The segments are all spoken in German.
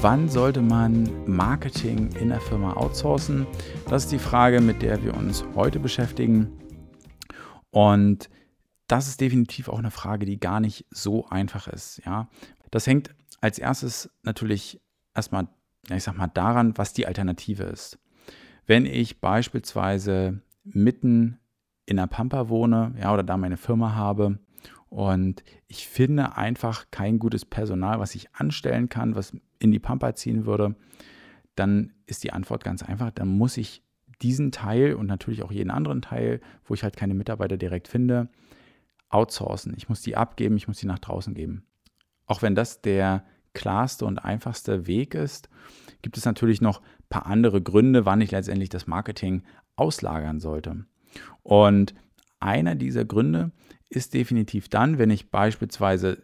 wann sollte man Marketing in der Firma outsourcen? Das ist die Frage, mit der wir uns heute beschäftigen. Und das ist definitiv auch eine Frage, die gar nicht so einfach ist. Ja, das hängt als erstes natürlich erstmal, ich sag mal, daran, was die Alternative ist. Wenn ich beispielsweise mitten in der Pampa wohne, ja, oder da meine Firma habe und ich finde einfach kein gutes Personal, was ich anstellen kann, was in die Pampa ziehen würde, dann ist die Antwort ganz einfach, dann muss ich diesen Teil und natürlich auch jeden anderen Teil, wo ich halt keine Mitarbeiter direkt finde, outsourcen. Ich muss die abgeben, ich muss die nach draußen geben. Auch wenn das der klarste und einfachste Weg ist, gibt es natürlich noch ein paar andere Gründe, wann ich letztendlich das Marketing auslagern sollte. Und einer dieser Gründe ist definitiv dann, wenn ich beispielsweise,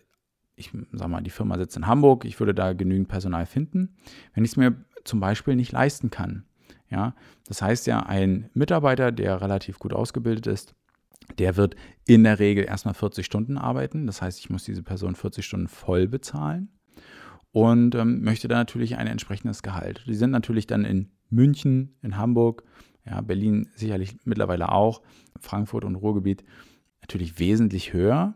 ich sag mal, die Firma sitzt in Hamburg, ich würde da genügend Personal finden, wenn ich es mir zum Beispiel nicht leisten kann. Ja, das heißt ja, ein Mitarbeiter, der relativ gut ausgebildet ist, der wird in der Regel erstmal 40 Stunden arbeiten. Das heißt, ich muss diese Person 40 Stunden voll bezahlen und ähm, möchte da natürlich ein entsprechendes Gehalt. Die sind natürlich dann in München, in Hamburg, ja, Berlin sicherlich mittlerweile auch, Frankfurt und Ruhrgebiet natürlich wesentlich höher,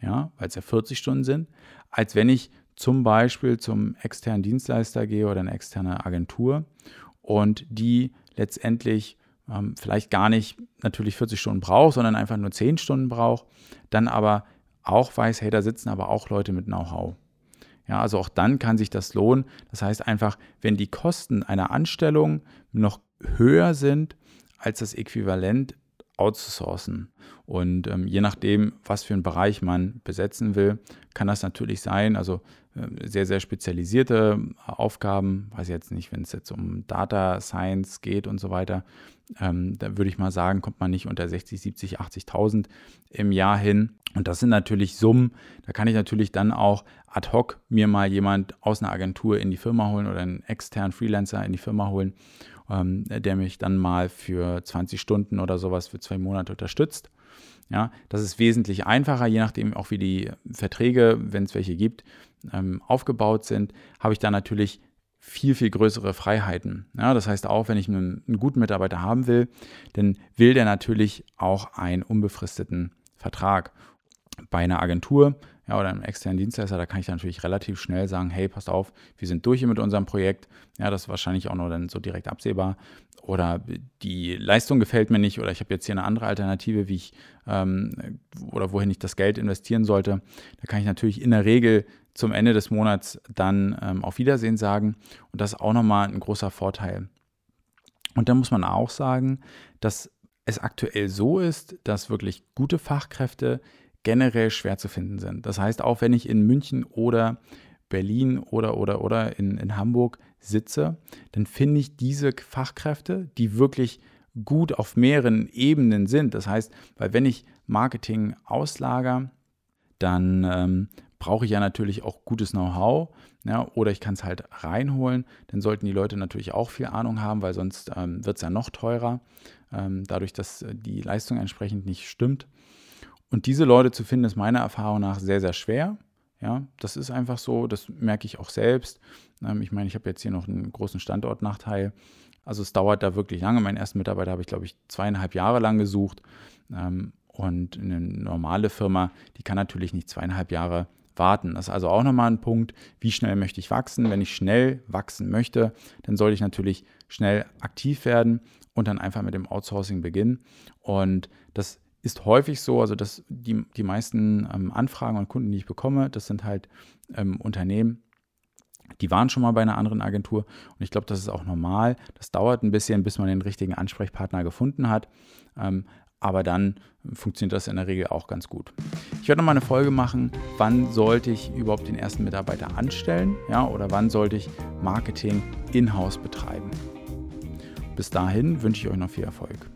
ja, weil es ja 40 Stunden sind, als wenn ich zum Beispiel zum externen Dienstleister gehe oder eine externe Agentur und die letztendlich ähm, vielleicht gar nicht natürlich 40 Stunden braucht, sondern einfach nur 10 Stunden braucht, dann aber auch weiß, hey, da sitzen aber auch Leute mit Know-how. Ja, also auch dann kann sich das lohnen. Das heißt einfach, wenn die Kosten einer Anstellung noch höher sind als das Äquivalent outzusourcen. Und ähm, je nachdem, was für einen Bereich man besetzen will, kann das natürlich sein, also sehr, sehr spezialisierte Aufgaben, weiß ich jetzt nicht, wenn es jetzt um Data Science geht und so weiter, ähm, da würde ich mal sagen, kommt man nicht unter 60, 70, 80.000 im Jahr hin. Und das sind natürlich Summen, da kann ich natürlich dann auch ad hoc mir mal jemand aus einer Agentur in die Firma holen oder einen externen Freelancer in die Firma holen ähm, der mich dann mal für 20 Stunden oder sowas für zwei Monate unterstützt. Ja, das ist wesentlich einfacher, je nachdem auch wie die Verträge, wenn es welche gibt, ähm, aufgebaut sind, habe ich da natürlich viel, viel größere Freiheiten. Ja, das heißt auch, wenn ich einen, einen guten Mitarbeiter haben will, dann will der natürlich auch einen unbefristeten Vertrag. Bei einer Agentur ja, oder einem externen Dienstleister, da kann ich natürlich relativ schnell sagen, hey, passt auf, wir sind durch hier mit unserem Projekt. Ja, das ist wahrscheinlich auch nur dann so direkt absehbar. Oder die Leistung gefällt mir nicht oder ich habe jetzt hier eine andere Alternative, wie ich ähm, oder wohin ich das Geld investieren sollte. Da kann ich natürlich in der Regel zum Ende des Monats dann ähm, auf Wiedersehen sagen. Und das ist auch nochmal ein großer Vorteil. Und da muss man auch sagen, dass es aktuell so ist, dass wirklich gute Fachkräfte generell schwer zu finden sind. Das heißt, auch wenn ich in München oder Berlin oder oder oder in, in Hamburg sitze, dann finde ich diese Fachkräfte, die wirklich gut auf mehreren Ebenen sind. Das heißt, weil wenn ich Marketing auslager, dann ähm, brauche ich ja natürlich auch gutes Know-how. Ja, oder ich kann es halt reinholen. Dann sollten die Leute natürlich auch viel Ahnung haben, weil sonst ähm, wird es ja noch teurer, ähm, dadurch, dass die Leistung entsprechend nicht stimmt. Und diese Leute zu finden, ist meiner Erfahrung nach sehr, sehr schwer. Ja, das ist einfach so, das merke ich auch selbst. Ähm, ich meine, ich habe jetzt hier noch einen großen Standortnachteil. Also es dauert da wirklich lange. Meinen ersten Mitarbeiter habe ich, glaube ich, zweieinhalb Jahre lang gesucht. Ähm, und eine normale Firma, die kann natürlich nicht zweieinhalb Jahre warten. Das ist also auch nochmal ein Punkt, wie schnell möchte ich wachsen. Wenn ich schnell wachsen möchte, dann sollte ich natürlich schnell aktiv werden und dann einfach mit dem Outsourcing beginnen. Und das ist häufig so, also dass die, die meisten ähm, Anfragen und Kunden, die ich bekomme, das sind halt ähm, Unternehmen, die waren schon mal bei einer anderen Agentur und ich glaube, das ist auch normal. Das dauert ein bisschen, bis man den richtigen Ansprechpartner gefunden hat. Ähm, aber dann funktioniert das in der Regel auch ganz gut. Ich werde nochmal eine Folge machen, wann sollte ich überhaupt den ersten Mitarbeiter anstellen, ja, oder wann sollte ich Marketing in-house betreiben. Bis dahin wünsche ich euch noch viel Erfolg.